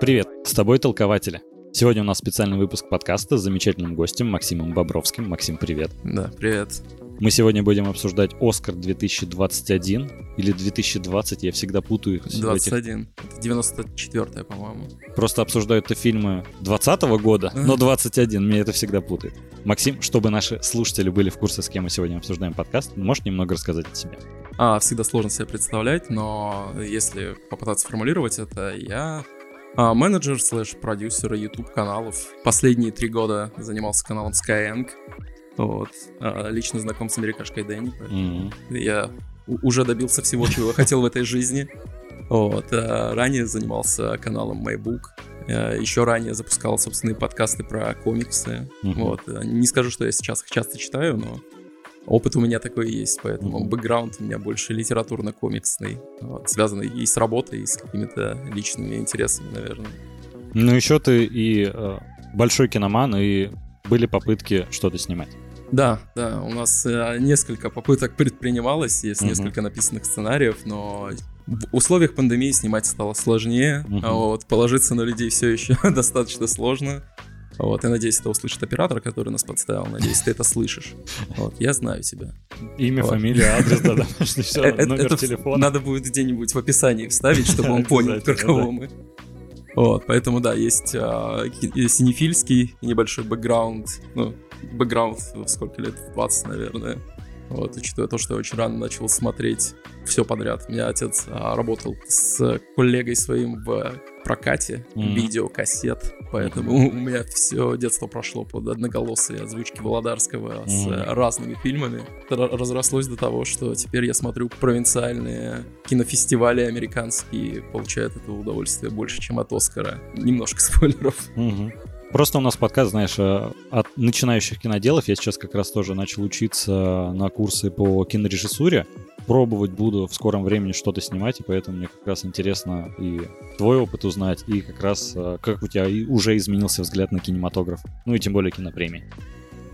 Привет, с тобой толкователи. Сегодня у нас специальный выпуск подкаста с замечательным гостем Максимом Бобровским. Максим, привет. Да, привет. Мы сегодня будем обсуждать Оскар 2021 или 2020, я всегда путаю. их в 21. Это 94 по-моему. этих. Просто обсуждают это фильмы 20 года, но 21, меня это всегда путает. Максим, чтобы наши слушатели были в курсе, с кем мы сегодня обсуждаем подкаст, можешь немного рассказать о себе? А, всегда сложно себе представлять, но если попытаться формулировать это, я а, менеджер слэш продюсер YouTube каналов. Последние три года занимался каналом Skyeng. Вот. А, лично знаком с америкашкой Дэнни. поэтому Я уже добился всего, чего хотел в этой жизни. Вот. а ранее занимался каналом MyBook. А, Еще ранее запускал собственные подкасты про комиксы. Мгм. Вот. Не скажу, что я сейчас их часто читаю, но опыт у меня такой есть, поэтому бэкграунд у меня больше литературно-комиксный, вот, связанный и с работой, и с какими-то личными интересами, наверное. Ну еще ты и э, большой киноман, и были попытки что-то снимать. Да, да, у нас э, несколько попыток предпринималось, есть Мгм. несколько написанных сценариев, но в условиях пандемии снимать стало сложнее, Мгм. а вот положиться на людей все еще достаточно сложно. Вот, я надеюсь, это услышит оператор, который нас подставил. Надеюсь, ты это слышишь. Вот, я знаю тебя. Имя, Вот. фамилия, адрес, да, домашний, все, Э, это- номер телефона. Надо будет где-нибудь в описании вставить, чтобы он понял, про кого мы. Вот, поэтому да, есть а, синефильский небольшой бэкграунд, ну, бэкграунд сколько лет, В 20, наверное. Вот, учитывая то, что я очень рано начал смотреть все подряд. У меня отец а, работал с коллегой своим в прокате Мгм. видеокассет, поэтому у меня все детство прошло под одноголосые озвучки Володарского с Мгм. э, разными фильмами. Это ра- разрослось до того, что теперь я смотрю провинциальные кинофестивали американские, получаю от этого удовольствие больше, чем от Оскара. Немножко спойлеров. Мгм. Просто у нас подкаст, знаешь, э, от начинающих киноделов. Я сейчас как раз тоже начал учиться на курсы по кинорежиссуре. Пробовать буду в скором времени что-то снимать, и поэтому мне как раз интересно и твой опыт узнать, и как раз э, как у тебя и уже изменился взгляд на кинематограф. Ну и тем более кинопремии.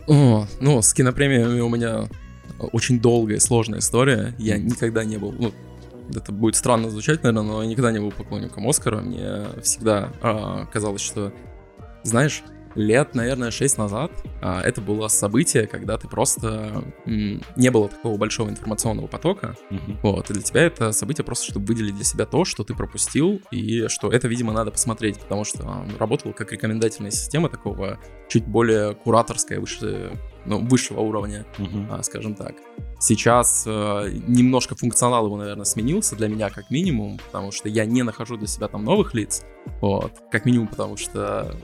О, ну, с кинопремиями у меня очень долгая, сложная история. Я никогда не был, ну, это будет странно звучать, наверное, но я никогда не был поклонником Оскара. Мне всегда а, казалось, что, знаешь, лет, наверное, 6 назад а, это было событие, когда ты просто... м, не было такого большого информационного потока, Мгм. вот, и для тебя это событие просто, чтобы выделить для себя то, что ты пропустил, и что это, видимо, надо посмотреть, потому что а, работала как рекомендательная система такого чуть более кураторская, выше, ну, высшего уровня, Мгм. а, скажем так. Сейчас э, немножко функционал его, наверное, сменился для меня как минимум, потому что я не нахожу для себя там новых лиц, вот, как минимум потому что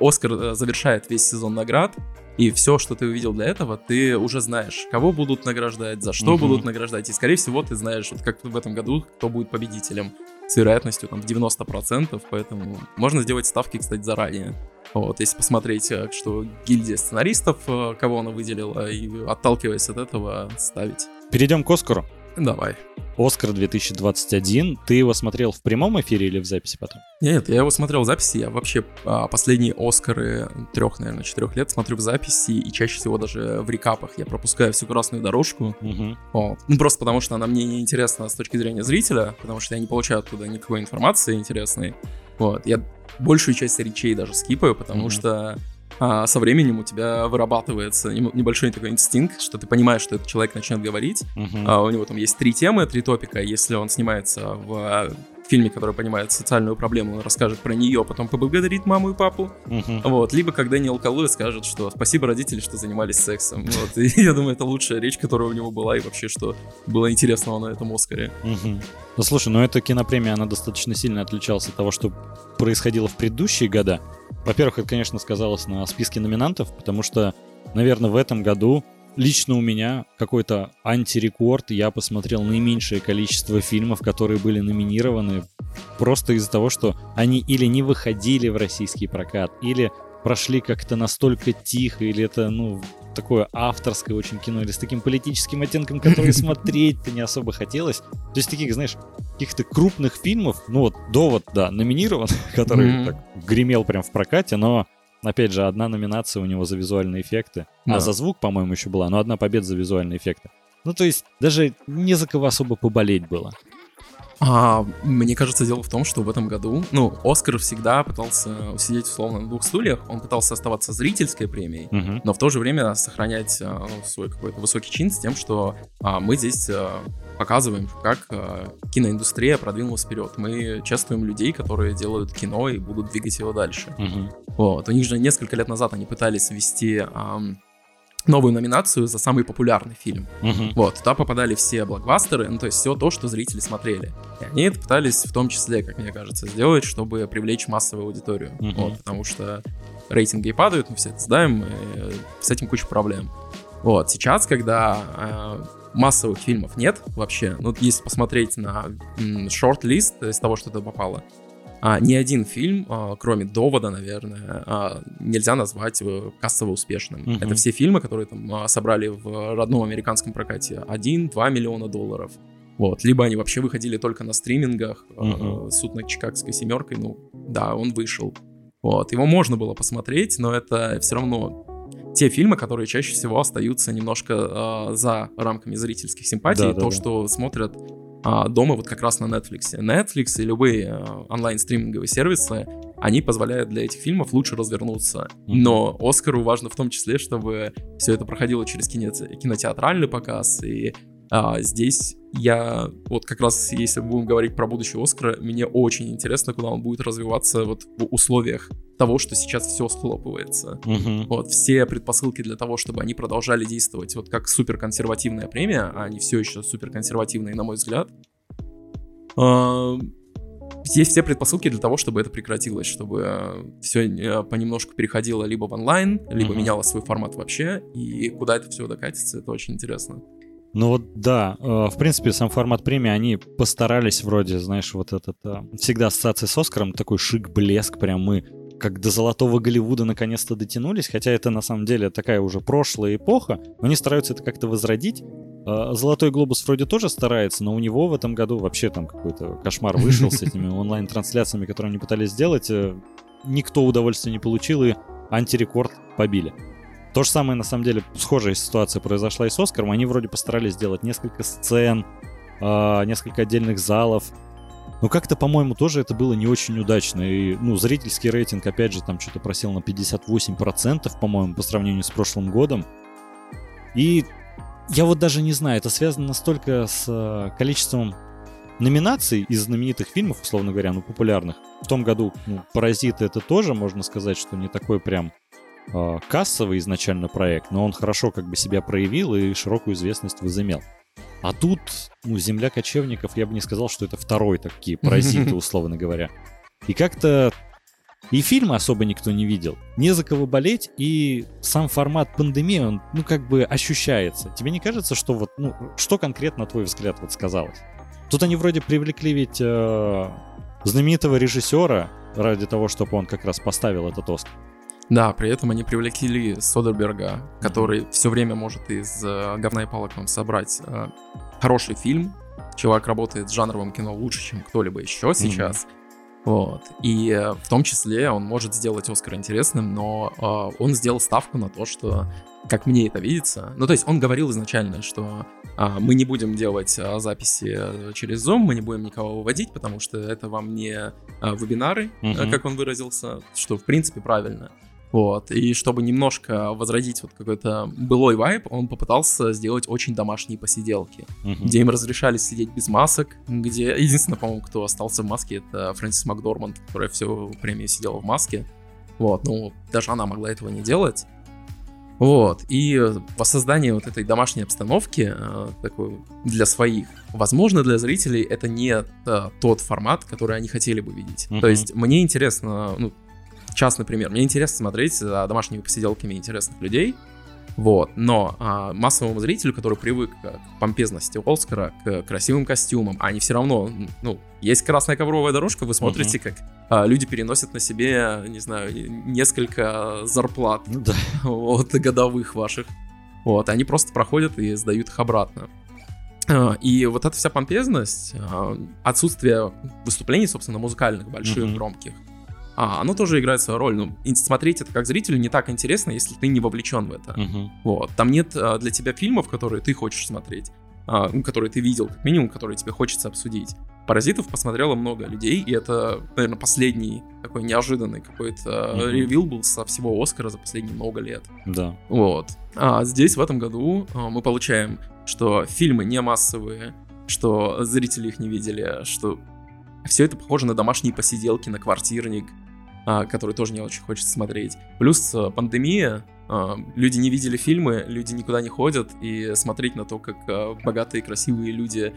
Оскар э, завершает весь сезон наград, и все, что ты увидел для этого, ты уже знаешь, кого будут награждать, за что Мгм. будут награждать. И, скорее всего, ты знаешь, вот как в этом году, кто будет победителем с вероятностью там в 90%, поэтому можно сделать ставки, кстати, заранее. Вот, если посмотреть, э, что гильдия сценаристов, э, кого она выделила, и отталкиваясь от этого, ставить. Перейдем к Оскару. Давай. Оскар 2021. Ты его смотрел в прямом эфире или в записи потом? Нет, я его смотрел в записи, я вообще а, последние Оскары трех, наверное, четырех лет смотрю в записи, и чаще всего даже в рекапах я пропускаю всю красную дорожку, Мгм. Вот. Ну, просто потому что она мне не интересна с точки зрения зрителя, потому что я не получаю оттуда никакой информации интересной. Вот. Я большую часть речей даже скипаю, потому Мгм. что а, со временем у тебя вырабатывается небольшой такой инстинкт, что ты понимаешь, что этот человек начнет говорить. Мгм. А, у него там есть три темы, три топика. Если он снимается в а, фильме, который понимает социальную проблему, он расскажет про нее, потом поблагодарит маму и папу. Мгм. Вот, либо как Дэниел Калуя скажет, что спасибо родители, что занимались сексом. Вот, и я думаю, это лучшая речь, которая у него была, и вообще, что было интересного на этом Оскаре. Мгм. Ну слушай, ну эта кинопремия, она достаточно сильно отличалась от того, что происходило в предыдущие года. Во-первых, это, конечно, сказалось на списке номинантов, потому что, наверное, в этом году лично у меня какой-то антирекорд. Я посмотрел наименьшее количество фильмов, которые были номинированы, просто из-за того, что они или не выходили в российский прокат, или прошли как-то настолько тихо, или это, ну, такое авторское очень кино, или с таким политическим оттенком, который смотреть-то не особо хотелось. То есть таких, знаешь, каких-то крупных фильмов, ну вот «Довод», да, номинирован, который Мгм. так гремел прям в прокате, но, опять же, одна номинация у него за визуальные эффекты, Да. а за звук, по-моему, еще была, но одна победа за визуальные эффекты. Ну, то есть даже не за кого особо поболеть было. А, мне кажется, дело в том, что в этом году, ну, Оскар всегда пытался сидеть условно на двух стульях. Он пытался оставаться зрительской премией, Мгм. но в то же время сохранять а, ну, свой какой-то высокий чин с тем, что а, мы здесь а, показываем, как а, киноиндустрия продвинулась вперед. Мы чествуем людей, которые делают кино и будут двигать его дальше. Мгм. Вот. У них же несколько лет назад они пытались ввести ам, новую номинацию за самый популярный фильм. Мгм. Вот, туда попадали все блокбастеры, ну то есть все то, что зрители смотрели. И они это пытались в том числе, как мне кажется, сделать, чтобы привлечь массовую аудиторию. Мгм. Вот, потому что рейтинги падают, мы все это знаем, и э, с этим куча проблем. Вот, сейчас, когда э, массовых фильмов нет вообще, ну если посмотреть на шорт-лист из того, что туда попало, а, ни один фильм, а, кроме «Довода», наверное, а, нельзя назвать кассово успешным. Мгм. Это все фильмы, которые там а, собрали в родном американском прокате 1-2 миллиона долларов. Вот. Либо они вообще выходили только на стримингах. Мгм. Суд над Чикагской семеркой, ну, да, он вышел. Вот. Его можно было посмотреть, но это все равно те фильмы, которые чаще всего остаются немножко а, за рамками зрительских симпатий. Да, да, то, да. что смотрят а, дома вот как раз на Netflix. Netflix и любые а, онлайн-стриминговые сервисы, они позволяют для этих фильмов лучше развернуться. Но Оскару важно в том числе, чтобы все это проходило через киноте- кинотеатральный показ. И а, здесь я, вот как раз если мы будем говорить про будущее Оскара, мне очень интересно, куда он будет развиваться вот в условиях того, что сейчас все схлопывается. Мгм. Вот, все предпосылки для того, чтобы они продолжали действовать вот как суперконсервативная премия, а они все еще суперконсервативные, на мой взгляд. А, Есть все предпосылки для того, чтобы это прекратилось, чтобы все понемножку переходило либо в онлайн, либо Мгм. меняло свой формат вообще, и куда это все докатится, это очень интересно. Ну вот да, э, в принципе, сам формат премии, они постарались вроде, знаешь, вот этот, э, всегда ассоциация с Оскаром, такой шик-блеск, прям мы как до золотого Голливуда наконец-то дотянулись, хотя это на самом деле такая уже прошлая эпоха, но они стараются это как-то возродить. Э, Золотой глобус вроде тоже старается, но у него в этом году вообще там какой-то кошмар вышел с этими онлайн-трансляциями, которые они пытались сделать. Никто удовольствия не получил и антирекорд побили. То же самое, на самом деле, схожая ситуация произошла и с Оскаром. Они вроде постарались сделать несколько сцен, а, несколько отдельных залов. Но как-то, по-моему, тоже это было не очень удачно. И, ну, зрительский рейтинг, опять же, там что-то просел на 58%, по-моему, по сравнению с прошлым годом. И я вот даже не знаю, это связано настолько с а, количеством номинаций из знаменитых фильмов, условно говоря, ну, популярных. В том году, ну, «Паразиты» это тоже, можно сказать, что не такой прям а, кассовый изначально проект, но он хорошо как бы себя проявил и широкую известность возымел. А тут, ну, «Земля кочевников», я бы не сказал, что это второй такие паразиты, условно говоря. И как-то и фильмы особо никто не видел. Не за кого болеть, и сам формат пандемии, он, ну, как бы ощущается. Тебе не кажется, что вот, ну, что конкретно, на твой взгляд, вот сказалось? Тут они вроде привлекли ведь э, знаменитого режиссера ради того, чтобы он как раз поставил этот Оскар. Да, при этом они привлекли Содерберга, который все время может из э, говна и палок вам собрать э, хороший фильм. Чувак работает с жанровым кино лучше, чем кто-либо еще сейчас. Вот. И э, в том числе он может сделать Оскар интересным, но э, он сделал ставку на то, что, как мне это видится, ну то есть он говорил изначально, что а, мы не будем делать а, записи через Zoom, мы не будем никого выводить, потому что это вам не а, вебинары, Мгм. как он выразился, что в принципе правильно. Вот, и чтобы немножко возродить вот какой-то былой вайб, он попытался сделать очень домашние посиделки, Мгм. где им разрешали сидеть без масок, где единственное, по-моему, кто остался в маске, это Фрэнсис Макдорманд, которая всю премию сидела в маске. Вот, ну, даже она могла этого не делать. Вот, и воссоздание вот этой домашней обстановки э, такой для своих, возможно, для зрителей это не э, тот формат, который они хотели бы видеть. Мгм. То есть мне интересно, ну, частный пример, мне интересно смотреть за домашними посиделками интересных людей, вот, но а, массовому зрителю, который привык к помпезности Оскара, к красивым костюмам, они все равно, ну, есть красная ковровая дорожка, вы смотрите, как а, люди переносят на себе, не знаю, несколько зарплат Ну да. вот, годовых ваших. Вот, они просто проходят и сдают их обратно. А, И вот эта вся помпезность, а, отсутствие выступлений, собственно, музыкальных, больших, Мгм. громких, а, оно тоже играет свою роль. Ну, смотреть это как зрителю не так интересно, если ты не вовлечен в это. Мгм. Вот. Там нет а, для тебя фильмов, которые ты хочешь смотреть, а, ну, которые ты видел, как минимум, которые тебе хочется обсудить. Паразитов посмотрело много людей, и это, наверное, последний такой неожиданный какой-то mm-hmm. ревил был со всего Оскара за последние много лет. Да. Вот. А здесь в этом году а, мы получаем, что фильмы не массовые, что зрители их не видели, что все это похоже на домашние посиделки, на квартирник, который тоже не очень хочется смотреть. Плюс а, пандемия, а, люди не видели фильмы, люди никуда не ходят, и смотреть на то, как богатые, красивые люди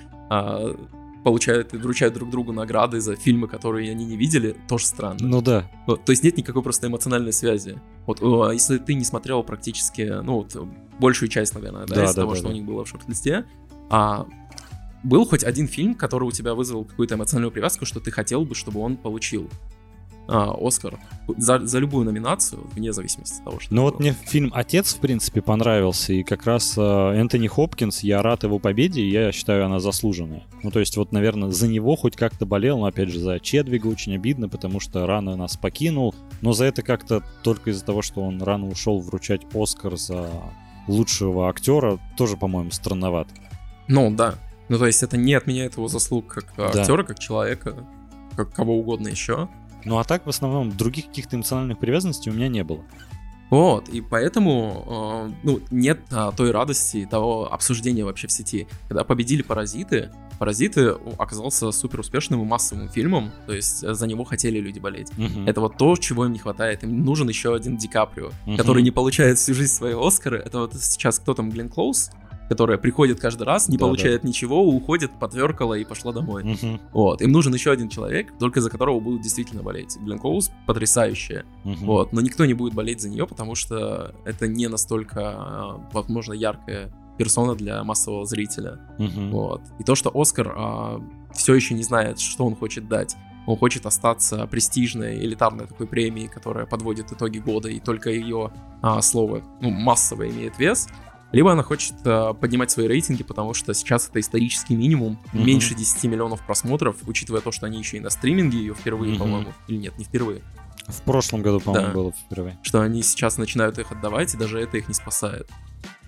получают и вручают друг другу награды за фильмы, которые они не видели, тоже странно. Ну да. Вот, то есть нет никакой просто эмоциональной связи. Вот если ты не смотрел практически, ну вот, большую часть, наверное, да, да из да, того, да, что да. у них было в шорт-листе, а был хоть один фильм, который у тебя вызвал какую-то эмоциональную привязку, что ты хотел бы, чтобы он получил а, Оскар за, за любую номинацию, вне зависимости от того, что. Ну вот мне фильм Отец, в принципе, понравился, и как раз э, Энтони Хопкинс, я рад его победе, и я считаю, она заслуженная. Ну, то есть, вот, наверное, за него хоть как-то болел, но опять же, за Чедвига очень обидно, потому что рано нас покинул. Но за это как-то только из-за того, что он рано ушел вручать Оскар за лучшего актера, тоже, по-моему, странновато. Ну, да. Ну, то есть, это не отменяет его заслуг как актера, да. как человека, как кого угодно еще. Ну а так, в основном, других каких-то эмоциональных привязанностей у меня не было. Вот, и поэтому, э, ну, нет а, той радости, того обсуждения вообще в сети. Когда победили «Паразиты», «Паразиты» оказался супер успешным и массовым фильмом, то есть за него хотели люди болеть. Uh-huh. Это вот то, чего им не хватает. Им нужен еще один Ди Каприо, uh-huh. который не получает всю жизнь свои Оскары. Это вот сейчас кто там, Глен Клоуз? Которая приходит каждый раз, не да, получает да. ничего, уходит, потверкала и пошла домой. Угу. Вот. Им нужен еще один человек, только за которого будут действительно болеть. Глен Коулс потрясающая. Угу. Вот. Но никто не будет болеть за нее, потому что это не настолько, а, возможно, яркая персона для массового зрителя. Угу. Вот. И то, что Оскар а, все еще не знает, что он хочет дать. Он хочет остаться престижной, элитарной такой премией, которая подводит итоги года, и только ее а, слово ну, массово имеет вес либо она хочет э, поднимать свои рейтинги, потому что сейчас это исторический минимум, mm-hmm. меньше 10 миллионов просмотров, учитывая то, что они еще и на стриминге ее впервые, mm-hmm. по-моему, или нет, не впервые. В прошлом году, по-моему, да. было впервые. Что они сейчас начинают их отдавать, и даже это их не спасает.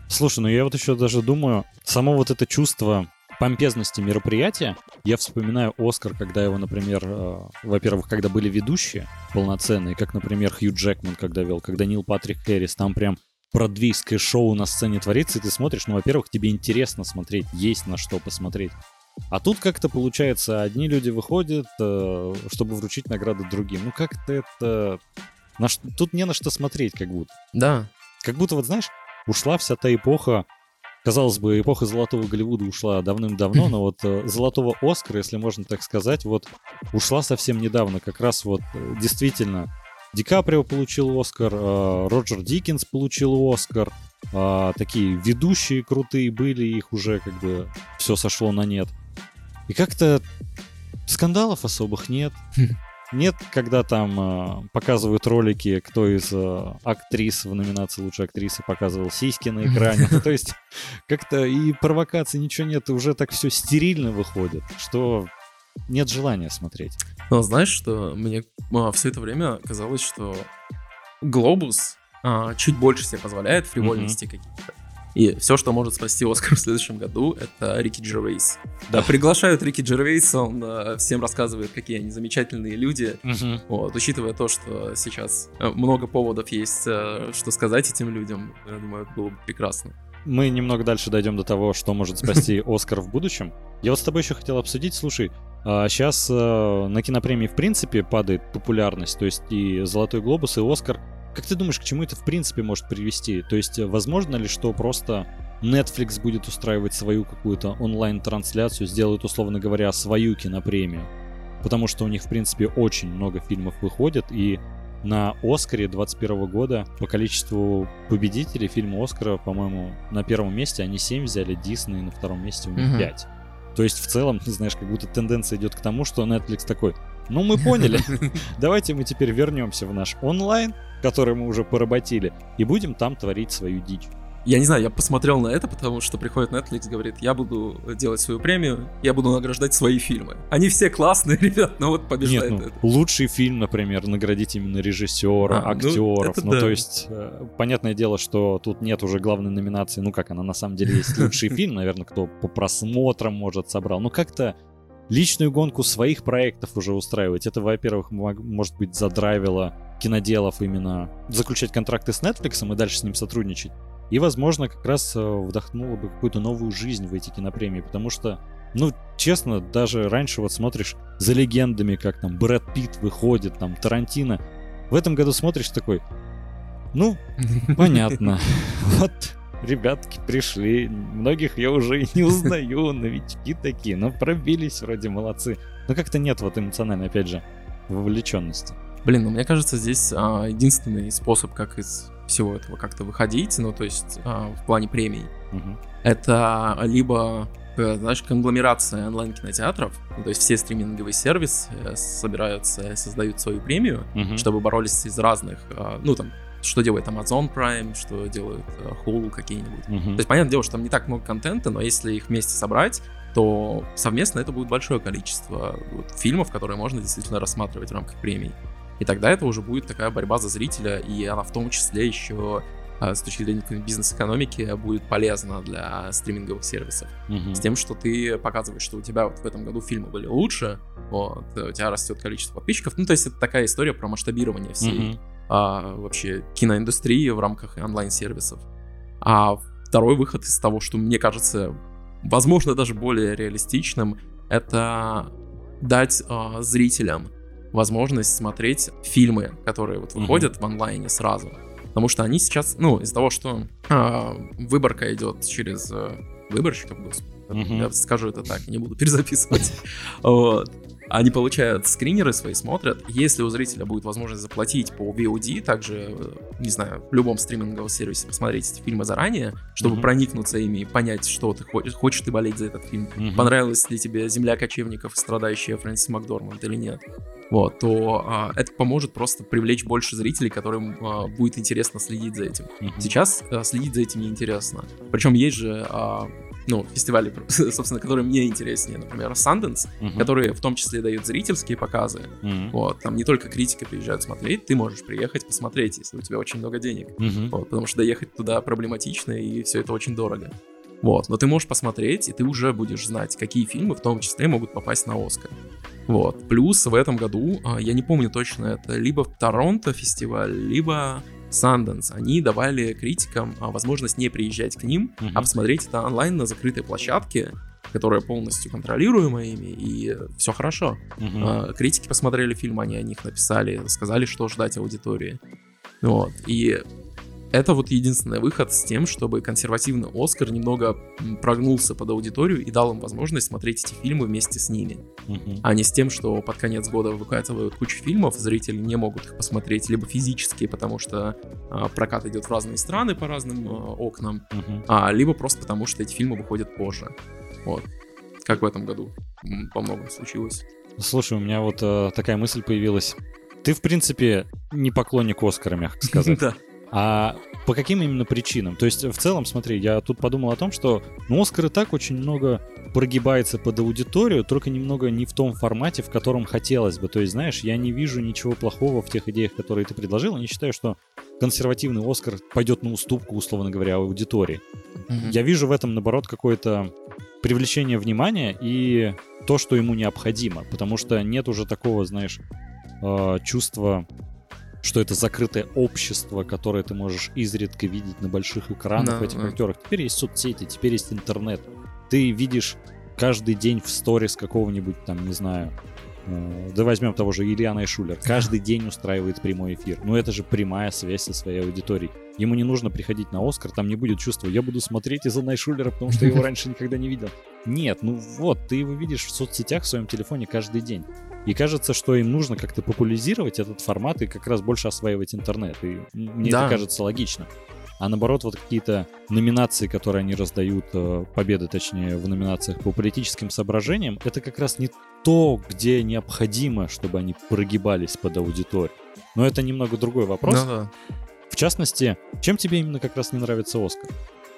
Слушай, ну я вот еще даже думаю, само вот это чувство помпезности мероприятия, я вспоминаю Оскар, когда его, например, э, во-первых, когда были ведущие полноценные, как, например, Хью Джекман, когда вел, когда Нил Патрик Хэрис, там прям бродвейское шоу на сцене творится, и ты смотришь, ну, во-первых, тебе интересно смотреть, есть на что посмотреть. А тут как-то получается, одни люди выходят, э, чтобы вручить награды другим. Ну как-то это... На ш... Тут не на что смотреть, как будто. Да. Как будто, вот знаешь, ушла вся та эпоха, казалось бы, эпоха Золотого Голливуда ушла давным-давно, но вот э, Золотого Оскара, если можно так сказать, вот ушла совсем недавно. Как раз вот э, действительно Ди Каприо получил Оскар, э, Роджер Диккенс получил Оскар, э, такие ведущие крутые были, их уже как бы все сошло на нет. И как-то скандалов особых нет. Нет, когда там э, показывают ролики, кто из э, актрис в номинации лучшей актрисы показывал сиськи на экране. То есть как-то и провокаций ничего нет, уже так все стерильно выходит, что нет желания смотреть. Но знаешь, что мне а, все это время казалось, что Глобус а, чуть больше себе позволяет фривольности mm-hmm. каких-то. И все, что может спасти Оскар в следующем году, это Рики Джервейс. Да, приглашают Рики Джервейса, он э, всем рассказывает, какие они замечательные люди. Угу. Вот, учитывая то, что сейчас э, много поводов есть, э, что сказать этим людям, я думаю, это было бы прекрасно. Мы немного дальше дойдем до того, что может спасти Оскар в будущем. Я вот с тобой еще хотел обсудить, слушай, а сейчас э, на кинопремии в принципе падает популярность, то есть и Золотой Глобус, и Оскар. Как ты думаешь, к чему это в принципе может привести? То есть возможно ли, что просто Netflix будет устраивать свою какую-то онлайн-трансляцию, сделает, условно говоря, свою кинопремию? Потому что у них, в принципе, очень много фильмов выходит, и на Оскаре 21 года по количеству победителей фильма Оскара, по-моему, на первом месте они 7 взяли, Дисней на втором месте у них 5. То есть в целом, знаешь, как будто тенденция идет к тому, что Netflix такой, ну мы поняли, давайте мы теперь вернемся в наш онлайн, который мы уже поработили, и будем там творить свою дичь. Я не знаю, я посмотрел на это, потому что приходит Netflix, говорит, я буду делать свою премию, я буду награждать свои фильмы. Они все классные, ребят, но вот побеждает Нет, ну, это. Лучший фильм, например, наградить именно режиссера, а, актеров. Ну, ну да. то есть, э, понятное дело, что тут нет уже главной номинации. Ну как, она на самом деле есть лучший фильм, наверное, кто по просмотрам, может, собрал. Ну как-то личную гонку своих проектов уже устраивать. Это, во-первых, может быть, задрайвило киноделов именно заключать контракты с Netflix и дальше с ним сотрудничать. И, возможно, как раз э, вдохнуло бы какую-то новую жизнь в эти кинопремии, потому что, ну, честно, даже раньше вот смотришь за легендами, как там Брэд Питт выходит, там Тарантино. В этом году смотришь такой, ну, понятно. Вот ребятки пришли, многих я уже и не узнаю, новички такие, но пробились вроде молодцы. Но как-то нет вот эмоциональной, опять же, вовлеченности. Блин, ну мне кажется, здесь а, единственный способ, как из всего этого как-то выходить, ну то есть а, в плане премий, угу. это либо э, знаешь, конгломерация онлайн-кинотеатров, ну, то есть все стриминговые сервисы э, собираются, создают свою премию, угу. чтобы боролись из разных, а, ну там, что делает Amazon Prime, что делают э, Hulu какие-нибудь. Uh-huh. То есть, понятное дело, что там не так много контента, но если их вместе собрать, то совместно это будет большое количество вот, фильмов, которые можно действительно рассматривать в рамках премий. И тогда это уже будет такая борьба за зрителя, и она в том числе еще а, с точки зрения бизнес-экономики будет полезна для стриминговых сервисов. Mm-hmm. С тем, что ты показываешь, что у тебя вот в этом году фильмы были лучше, вот, у тебя растет количество подписчиков. Ну, то есть это такая история про масштабирование всей mm-hmm а, вообще киноиндустрии в рамках онлайн-сервисов. А второй выход из того, что мне кажется, возможно, даже более реалистичным, это дать а, зрителям возможность смотреть фильмы, которые вот выходят mm-hmm. в онлайне сразу. Потому что они сейчас, ну, из-за того, что а, выборка идет через а, выборщиков, господи, mm-hmm. я скажу это так, не буду перезаписывать. вот. Они получают скринеры свои, смотрят. Если у зрителя будет возможность заплатить по VOD, также, не знаю, в любом стриминговом сервисе посмотреть эти фильмы заранее, чтобы mm-hmm. проникнуться ими и понять, что ты хочешь, хочешь ты болеть за этот фильм, mm-hmm. понравилась ли тебе «Земля кочевников», страдающая Фрэнсис Макдорманд или нет вот, то а, это поможет просто привлечь больше зрителей, которым а, будет интересно следить за этим. Mm-hmm. Сейчас а, следить за этим неинтересно. Причем есть же а, ну, фестивали, собственно, которые мне интереснее, например, Sundance, uh-huh. которые в том числе дают зрительские показы. Uh-huh. Вот, там не только критики приезжают смотреть, ты можешь приехать посмотреть, если у тебя очень много денег. Uh-huh. Вот, потому что доехать туда проблематично, и все это очень дорого. Вот, но ты можешь посмотреть, и ты уже будешь знать, какие фильмы в том числе могут попасть на Оскар. Вот. Плюс в этом году, а, я не помню точно, это либо Торонто фестиваль, либо Sundance, они давали критикам а, возможность не приезжать к ним, uh-huh. а посмотреть это онлайн на закрытой площадке, которая полностью контролируема ими, и все хорошо. Uh-huh. Критики посмотрели фильм, они о них написали, сказали, что ждать аудитории. Вот. И это вот единственный выход с тем, чтобы консервативный Оскар немного прогнулся под аудиторию и дал им возможность смотреть эти фильмы вместе с ними. Uh-huh. А не с тем, что под конец года выкатывают кучу фильмов, зрители не могут их посмотреть либо физически, потому что а, прокат идет в разные страны по разным а, окнам, uh-huh. а, либо просто потому, что эти фильмы выходят позже. Вот. Как в этом году по многому случилось. Слушай, у меня вот э, такая мысль появилась. Ты, в принципе, не поклонник Оскара, мягко сказать. Да. А по каким именно причинам? То есть, в целом, смотри, я тут подумал о том, что ну, Оскар и так очень много прогибается под аудиторию, только немного не в том формате, в котором хотелось бы. То есть, знаешь, я не вижу ничего плохого в тех идеях, которые ты предложил, и не считаю, что консервативный Оскар пойдет на уступку, условно говоря, аудитории. Mm-hmm. Я вижу в этом, наоборот, какое-то привлечение внимания и то, что ему необходимо, потому что нет уже такого, знаешь, э, чувства что это закрытое общество, которое ты можешь изредка видеть на больших экранах да, этих да. актерах. Теперь есть соцсети, теперь есть интернет. Ты видишь каждый день в сторис какого-нибудь там, не знаю, да возьмем того же Ильяна и Шулер. Каждый день устраивает прямой эфир. Ну это же прямая связь со своей аудиторией. Ему не нужно приходить на Оскар, там не будет чувства, я буду смотреть из-за Найшулера, потому что я его раньше никогда не видел. Нет, ну вот, ты его видишь в соцсетях в своем телефоне каждый день. И кажется, что им нужно как-то популяризировать этот формат и как раз больше осваивать интернет. И мне да. это кажется логично. А наоборот, вот какие-то номинации, которые они раздают, э, победы, точнее, в номинациях по политическим соображениям, это как раз не то, где необходимо, чтобы они прогибались под аудиторию. Но это немного другой вопрос. Ну, да. В частности, чем тебе именно как раз не нравится Оскар?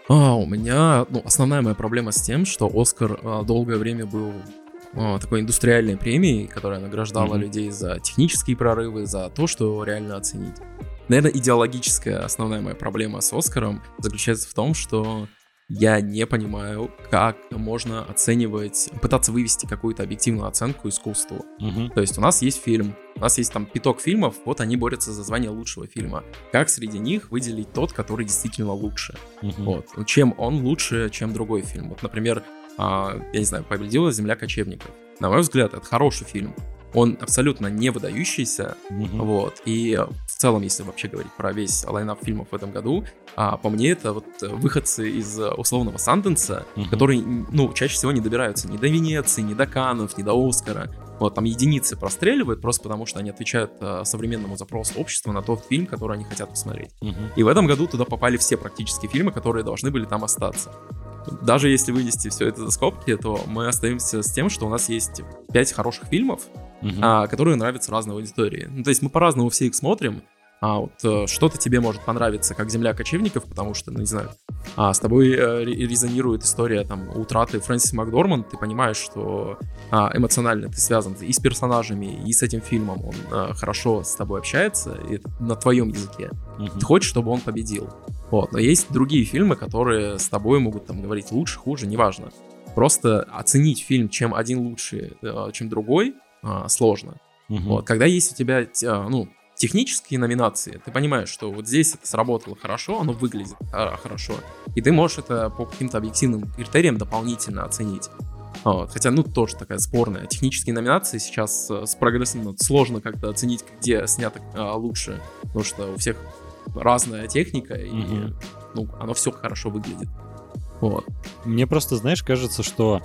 А, у меня, ну, основная моя проблема с тем, что Оскар а, долгое время был а, такой индустриальной премией, которая награждала mm-hmm. людей за технические прорывы, за то, что реально оценить. Наверное, идеологическая основная моя проблема с Оскаром заключается в том, что я не понимаю, как можно оценивать, пытаться вывести какую-то объективную оценку искусству. Мгм. То есть у нас есть фильм, у нас есть там пяток фильмов, вот они борются за звание лучшего фильма. Как среди них выделить тот, который действительно лучше? Мгм. Вот. Ну, Чем он лучше, чем другой фильм? Вот, например, а, я не знаю, «Победила земля кочевников». На мой взгляд, это хороший фильм. Он абсолютно не выдающийся, Мгм. вот. И в целом, если вообще говорить про весь лайнап фильмов в этом году, а, по мне, это вот выходцы из условного Санденса, Мгм. которые, ну, чаще всего не добираются ни до Венеции, ни до Каннов, ни до Оскара. Вот, там единицы простреливают просто потому, что они отвечают э, современному запросу общества на тот фильм, который они хотят посмотреть. Мгм. И в этом году туда попали все практически фильмы, которые должны были там остаться. Даже если вынести все это за скобки, то мы остаемся с тем, что у нас есть пять хороших фильмов, Мгм. а, которые нравятся разной аудитории. Ну, то есть мы по-разному все их смотрим. А вот э, что-то тебе может понравиться, как «Земля кочевников», потому что, ну, не знаю, а, с тобой э, ре- резонирует история там утраты Фрэнсиса Макдорманд, ты понимаешь, что а, эмоционально ты связан и с персонажами, и с этим фильмом, он а, хорошо с тобой общается, и на твоем языке. Мгм. Ты хочешь, чтобы он победил. Вот. Но есть другие фильмы, которые с тобой могут там говорить лучше, хуже, неважно. Просто оценить фильм, чем один лучше, чем другой, а, сложно. Мгм. Вот. Когда есть у тебя, те- а, ну, технические номинации, ты понимаешь, что вот здесь это сработало хорошо, оно выглядит а, хорошо, и ты можешь это по каким-то объективным критериям дополнительно оценить. Вот. Хотя, ну, тоже такая спорная. Технические номинации сейчас э, с прогрессом ну, сложно как-то оценить, где снято а, лучше, потому что у всех разная техника, и, Мгм. ну, оно все хорошо выглядит. Вот. Мне просто, знаешь, кажется, что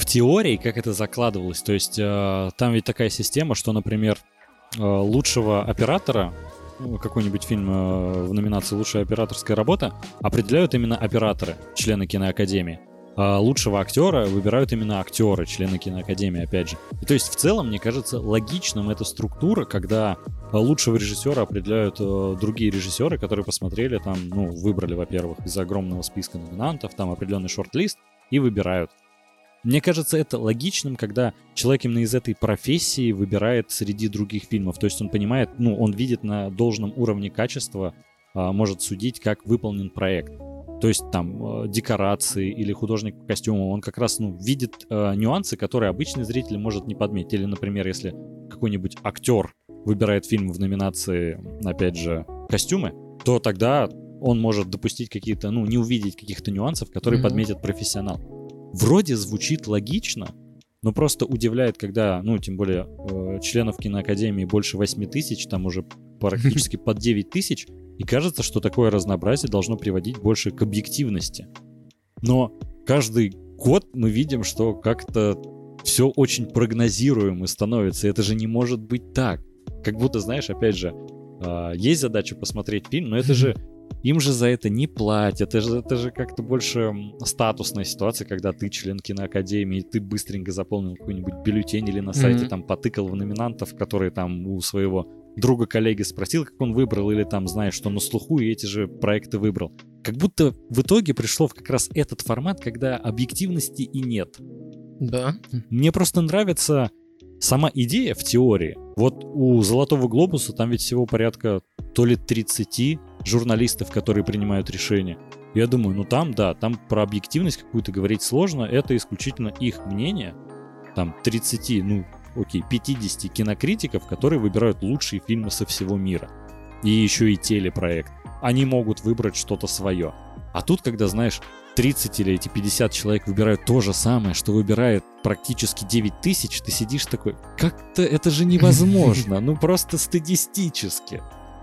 в теории, как это закладывалось, то есть э, там ведь такая система, что, например, э, лучшего оператора, ну, какой-нибудь фильм э, в номинации «Лучшая операторская работа» определяют именно операторы, члены киноакадемии. А лучшего актера выбирают именно актеры, члены киноакадемии, опять же. И то есть в целом, мне кажется, логичным эта структура, когда лучшего режиссера определяют э, другие режиссеры, которые посмотрели там, ну, выбрали, во-первых, из огромного списка номинантов, там определенный шорт-лист, и выбирают. Мне кажется, это логичным, когда человек именно из этой профессии выбирает среди других фильмов. То есть он понимает, ну, он видит на должном уровне качества, а, может судить, как выполнен проект. То есть там э, декорации или художник по костюму, он как раз ну, видит э, нюансы, которые обычный зритель может не подметить. Или, например, если какой-нибудь актер выбирает фильм в номинации, опять же, костюмы, то тогда он может допустить какие-то, ну, не увидеть каких-то нюансов, которые Мгм. подметит профессионал. Вроде звучит логично, но просто удивляет, когда, ну, тем более, э, членов киноакадемии больше 8 тысяч, там уже практически под 9 тысяч, и кажется, что такое разнообразие должно приводить больше к объективности. Но каждый год мы видим, что как-то все очень прогнозируемо становится. И это же не может быть так. Как будто, знаешь, опять же, а, есть задача посмотреть фильм, но это же им же за это не платят. Это же, это же как-то больше статусная ситуация, когда ты член киноакадемии, ты быстренько заполнил какой-нибудь бюллетень или на сайте Мгм. там потыкал в номинантов, которые там у своего друга коллеги спросил, как он выбрал, или там знаешь, что на слуху, и эти же проекты выбрал. Как будто в итоге пришло в как раз этот формат, когда объективности и нет. Да. Мне просто нравится сама идея в теории. Вот у Золотого Глобуса там ведь всего порядка то ли 30 журналистов, которые принимают решения. Я думаю, ну там, да, там про объективность какую-то говорить сложно, это исключительно их мнение. Там 30, ну, окей, 50 кинокритиков, которые выбирают лучшие фильмы со всего мира. И еще и телепроект. Они могут выбрать что-то свое. А тут, когда, знаешь, 30 или эти 50 человек выбирают то же самое, что выбирает практически 9 тысяч, ты сидишь такой, как-то это же невозможно, ну просто статистически.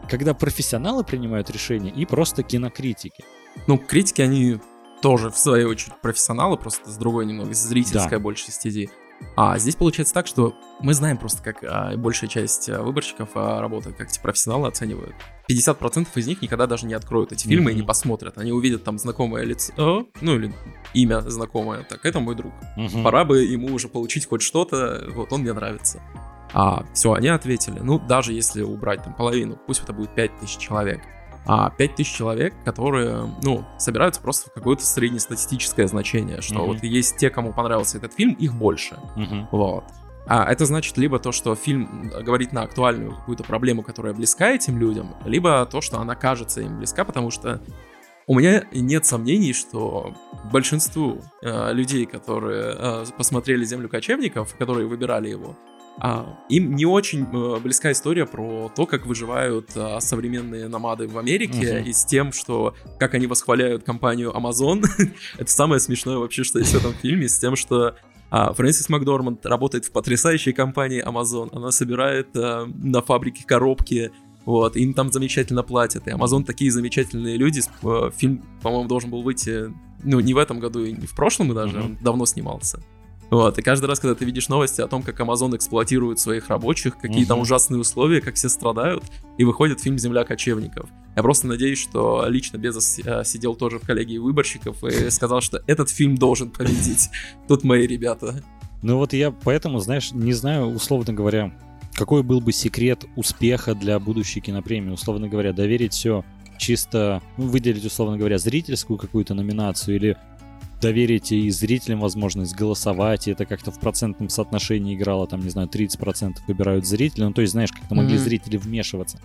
Когда профессионалы принимают решения и просто кинокритики. Ну, критики, они тоже, в свою очередь, профессионалы, просто с другой немного, с зрительской большей стези. А здесь получается так, что мы знаем просто, как а, большая часть а, выборщиков а, работает, как эти профессионалы оценивают. 50% из них никогда даже не откроют эти фильмы и не посмотрят. Они увидят там знакомое лицо, ну или имя знакомое. Так, это мой друг. Мгм. Пора бы ему уже получить хоть что-то, вот он мне нравится. А, все, они ответили. Ну, даже если убрать там половину, пусть это будет 5000 человек. А 5000 человек, которые, ну, собираются просто в какое-то среднестатистическое значение, что Мгм. вот есть те, кому понравился этот фильм, их больше. Мгм. Вот. А это значит либо то, что фильм говорит на актуальную какую-то проблему, которая близка этим людям, либо то, что она кажется им близка, потому что у меня нет сомнений, что большинству э, людей, которые э, посмотрели «Землю кочевников», которые выбирали его, а, им не очень э, близка история про то, как выживают а, современные намады в Америке, uh-huh. и с тем, что как они восхваляют компанию Amazon. Это самое смешное вообще, что есть в этом фильме, с тем, что а, Фрэнсис Макдорманд работает в потрясающей компании Amazon. Она собирает а, на фабрике коробки, вот, им там замечательно платят. И Amazon такие замечательные люди. Э, фильм, по-моему, должен был выйти, ну, не в этом году и не в прошлом даже, uh-huh. он давно снимался. Вот, и каждый раз, когда ты видишь новости о том, как Amazon эксплуатирует своих рабочих, какие угу. там ужасные условия, как все страдают, и выходит фильм «Земля кочевников». Я просто надеюсь, что лично Безос э, сидел тоже в коллегии выборщиков и сказал, что этот фильм должен победить. Тут мои ребята. Ну вот я поэтому, знаешь, не знаю, условно говоря, какой был бы секрет успеха для будущей кинопремии, условно говоря, доверить все чисто, ну, выделить, условно говоря, зрительскую какую-то номинацию или доверить и зрителям возможность голосовать, и это как-то в процентном соотношении играло, там, не знаю, 30% выбирают зрители, ну, то есть, знаешь, как-то могли mm-hmm. зрители вмешиваться.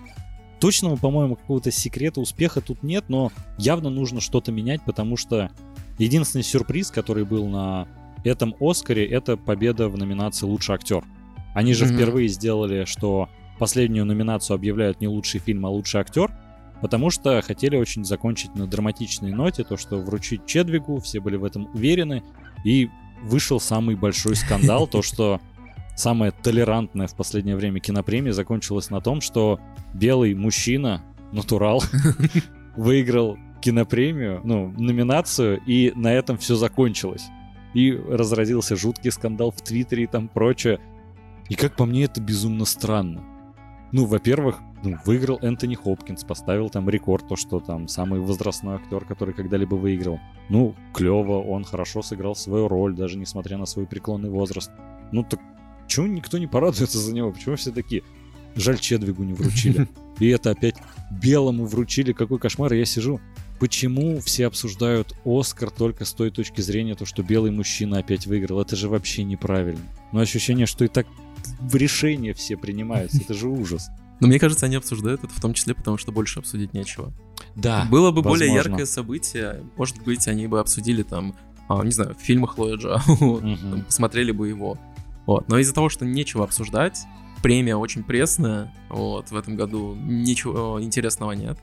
Точного, по-моему, какого-то секрета успеха тут нет, но явно нужно что-то менять, потому что единственный сюрприз, который был на этом Оскаре, это победа в номинации «Лучший актер». Они же mm-hmm. впервые сделали, что последнюю номинацию объявляют не лучший фильм, а лучший актер, потому что хотели очень закончить на драматичной ноте, то, что вручить Чедвигу, все были в этом уверены, и вышел самый большой скандал, то, что самая толерантная в последнее время кинопремия закончилась на том, что белый мужчина, натурал, выиграл кинопремию, ну, номинацию, и на этом все закончилось. И разразился жуткий скандал в Твиттере и там прочее. И как по мне, это безумно странно. Ну, во-первых, выиграл Энтони Хопкинс, поставил там рекорд, то, что там самый возрастной актер, который когда-либо выиграл. Ну, клево, он хорошо сыграл свою роль, даже несмотря на свой преклонный возраст. Ну, так почему никто не порадуется за него? Почему все такие? Жаль, Чедвигу не вручили. И это опять белому вручили. Какой кошмар. я сижу. Почему все обсуждают Оскар только с той точки зрения, то, что белый мужчина опять выиграл? Это же вообще неправильно. Но ощущение, что и так в решения все принимаются. Это же ужас. Но мне кажется, они обсуждают это в том числе потому, что больше обсудить нечего. Да. Было бы возможно. более яркое событие, может быть, они бы обсудили там, а, не знаю, фильмы Хлоя Джа, угу. посмотрели бы его. Вот. Но из-за того, что нечего обсуждать, премия очень пресная, вот, в этом году ничего интересного нет.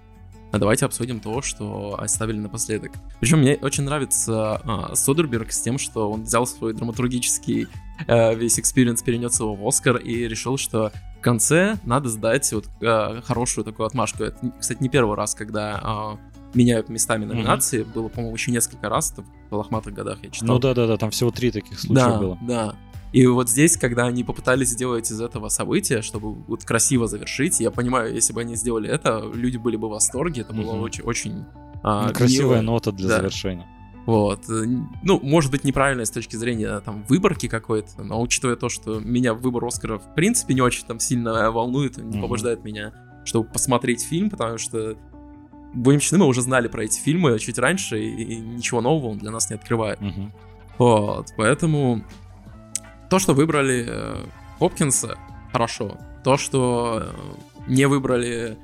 А давайте обсудим то, что оставили напоследок. Причем мне очень нравится а, Содерберг с тем, что он взял свой драматургический а, весь experience, перенес его в Оскар и решил, что в конце надо сдать вот а, хорошую такую отмашку. Это, кстати, не первый раз, когда а, меняют местами номинации. Mm-hmm. Было, по-моему, еще несколько раз это в лохматых годах я читал. Ну да-да-да, там всего три таких случая да, было. Да, и вот здесь, когда они попытались сделать из этого события, чтобы вот красиво завершить, я понимаю, если бы они сделали это, люди были бы в восторге, это было очень, очень а, красивая мило. нота для да. завершения. Вот. Э, ну, может быть, неправильно с точки зрения там выборки какой-то, но учитывая то, что меня выбор Оскара в принципе не очень там сильно волнует, не mm-hmm. побуждает меня, чтобы посмотреть фильм, потому что будем честны, мы уже знали про эти фильмы чуть раньше, и, и ничего нового он для нас не открывает. Mm-hmm. Вот, поэтому то, что выбрали э, Хопкинса, хорошо. То, что э, не выбрали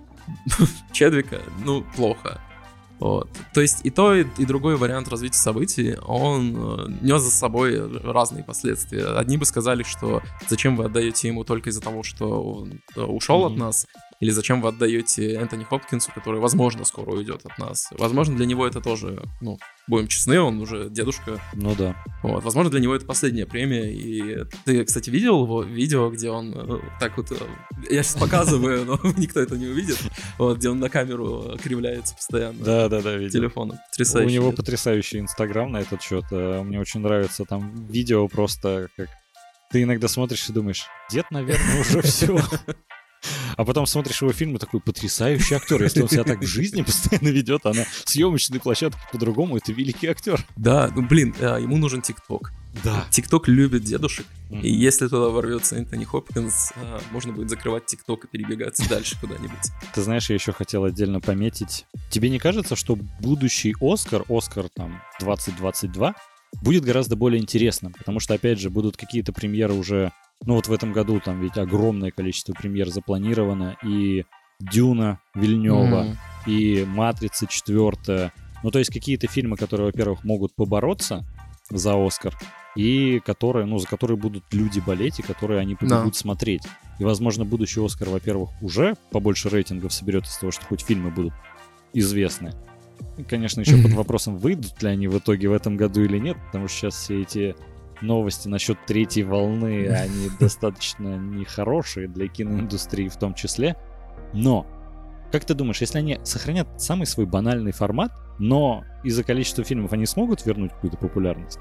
Чедвика, ну, плохо. Вот. То есть и то, и, и другой вариант развития событий, он э, нес за собой разные последствия. Одни бы сказали, что зачем вы отдаете ему только из-за того, что он э, ушел mm-hmm. от нас, или зачем вы отдаете Энтони Хопкинсу, который, возможно, скоро уйдет от нас. Возможно, для него это тоже, ну, будем честны, он уже дедушка. Ну да. Вот, возможно, для него это последняя премия. И ты, кстати, видел его видео, где он э, так вот... Э, я сейчас показываю, но никто это не увидит. Вот, где он на камеру кривляется постоянно. Да, да, да, видел. Телефоном. Потрясающе. У него потрясающий инстаграм на этот счет. Э, мне очень нравится там видео просто как ты иногда смотришь и думаешь, дед, наверное, уже все. А потом смотришь его фильм и такой потрясающий актер. Если он себя так в жизни постоянно ведет, а на съемочной площадке по-другому, это великий актер. Да, ну блин, а, ему нужен ТикТок. Да. ТикТок любит дедушек. Mm-hmm. И если туда ворвется Энтони Хопкинс, а, можно будет закрывать ТикТок и перебегать дальше куда-нибудь. Ты знаешь, я еще хотел отдельно пометить. Тебе не кажется, что будущий Оскар, Оскар там 2022, будет гораздо более интересным? Потому что, опять же, будут какие-то премьеры уже ну вот в этом году там ведь огромное количество премьер запланировано, и Дюна Вильнева, mm-hmm. и Матрица четвертая, Ну, то есть какие-то фильмы, которые, во-первых, могут побороться за Оскар, и которые, ну, за которые будут люди болеть, и которые они побегут Да. смотреть. И, возможно, будущий Оскар, во-первых, уже побольше рейтингов соберет из того, что хоть фильмы будут известны. И, конечно, еще под вопросом, выйдут ли они в итоге в этом году или нет, потому что сейчас все эти новости насчет третьей волны, они достаточно нехорошие для киноиндустрии в том числе. Но, как ты думаешь, если они сохранят самый свой банальный формат, но из-за количества фильмов они смогут вернуть какую-то популярность?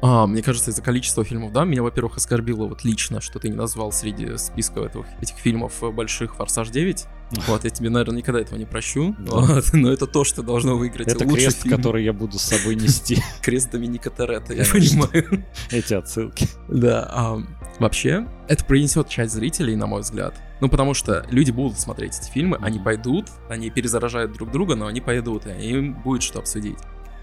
А, мне кажется, из-за количества фильмов, да, меня, во-первых, оскорбило вот лично, что ты не назвал среди списка этого, этих фильмов э, больших «Форсаж 9». Вот, я тебе, наверное, никогда этого не прощу. Да. Вот, но это то, что должно выиграть Это лучший крест, фильм. который я буду с собой нести. Крест Доминика Торетто, я понимаю. Эти отсылки. Да, а, вообще, это принесет часть зрителей, на мой взгляд. Ну, потому что люди будут смотреть эти фильмы, они пойдут, они перезаражают друг друга, но они пойдут, и им будет что обсудить.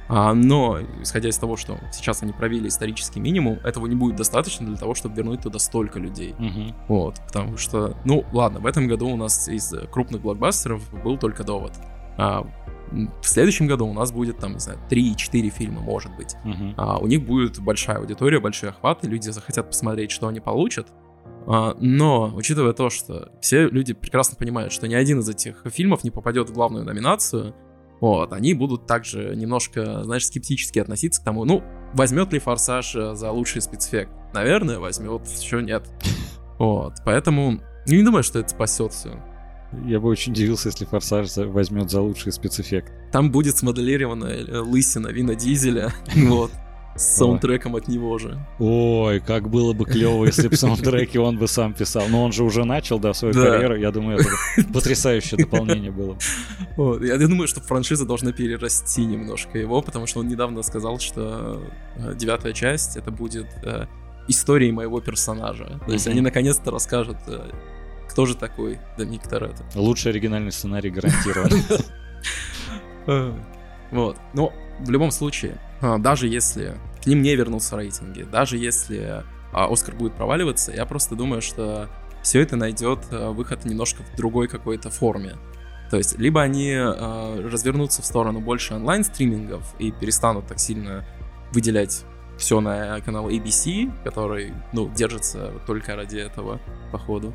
А, но, исходя из того, что сейчас они провели исторический минимум, этого не будет достаточно для того, чтобы вернуть туда столько людей. Мгм. Вот, потому что, ну, ладно, в этом году у нас из крупных блокбастеров был только «Довод». А в следующем году у нас будет, там, не знаю, 3-4 фильма, может быть. Мгм. А, у них будет большая аудитория, большие охваты, люди захотят посмотреть, что они получат. А, но, учитывая то, что все люди прекрасно понимают, что ни один из этих фильмов не попадет в главную номинацию, вот, они будут также немножко, знаешь, скептически относиться к тому, ну, возьмет ли «Форсаж» э, за лучший спецэффект? Наверное, возьмет, еще нет. Вот, поэтому я не думаю, что это спасет все. Я бы очень удивился, если Форсаж возьмет за лучший спецэффект. Там будет смоделированная э, лысина Вина Дизеля, вот, с саундтреком от него же. Ой, как было бы клево, если бы саундтреки он бы сам писал. Но он же уже начал, да, свою Да. карьеру. Я думаю, это потрясающее дополнение было. бы. Вот, Я думаю, что франшиза должна перерасти немножко его, потому что он недавно сказал, что э, девятая часть это будет э, историей моего персонажа. То есть они наконец-то расскажут, э, кто же такой Доминик Торетто. Лучший оригинальный сценарий гарантирован. Вот. Но в любом случае, даже если к ним не вернутся рейтинги, даже если а, Оскар будет проваливаться, я просто думаю, что все это найдет а, выход немножко в другой какой-то форме. То есть, либо они а, развернутся в сторону больше онлайн-стримингов и перестанут так сильно выделять все на канал ABC, который, ну, держится только ради этого, походу.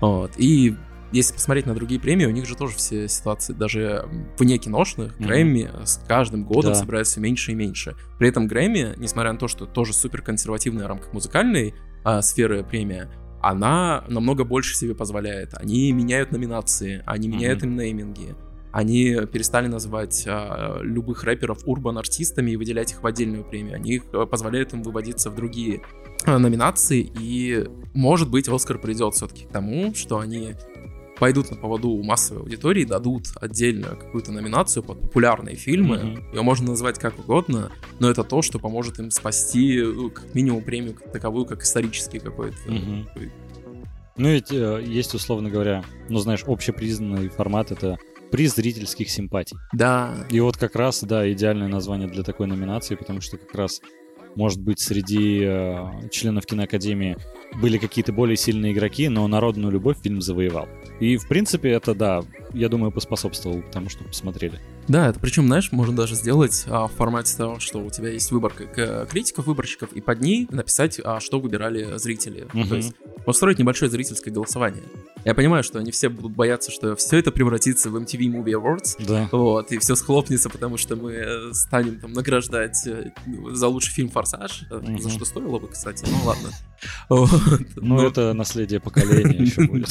Вот. И если посмотреть на другие премии, у них же тоже все ситуации, даже вне киношных, Мгм. Грэмми с каждым годом Да. собираются все меньше и меньше. При этом Грэмми, несмотря на то, что тоже супер консервативная в рамках музыкальной а, сферы премия, она намного больше себе позволяет. Они меняют номинации, они меняют Мгм. им нейминги. Они перестали называть а, любых рэперов урбан-артистами и выделять их в отдельную премию. Они их, а, позволяют им выводиться в другие а, номинации. И, может быть, Оскар придет все-таки к тому, что они пойдут на поводу у массовой аудитории, дадут отдельную какую-то номинацию под популярные фильмы. Мгм. Ее можно назвать как угодно, но это то, что поможет им спасти ну, как минимум премию как таковую, как исторический какой-то. Такой. Ну ведь э, есть, условно говоря, ну знаешь, общепризнанный формат — это приз зрительских симпатий. Да, И вот как раз, да, идеальное название для такой номинации, потому что как раз, может быть, среди э, членов киноакадемии были какие-то более сильные игроки, но народную любовь фильм завоевал. И, в принципе, это, да, я думаю, поспособствовало тому, что посмотрели. Да, это причем, знаешь, можно даже сделать а, в формате того, что у тебя есть выборка к- критиков, выборщиков, и под ней написать, а, что выбирали зрители. Мгм. То есть устроить небольшое зрительское голосование. Я понимаю, что они все будут бояться, что все это превратится в MTV Movie Awards, Да. вот, и все схлопнется, потому что мы э, станем там награждать э, за лучший фильм «Форсаж», Мгм. за что стоило бы, кстати, ну ладно. Ну, но- это наследие поколения еще будет.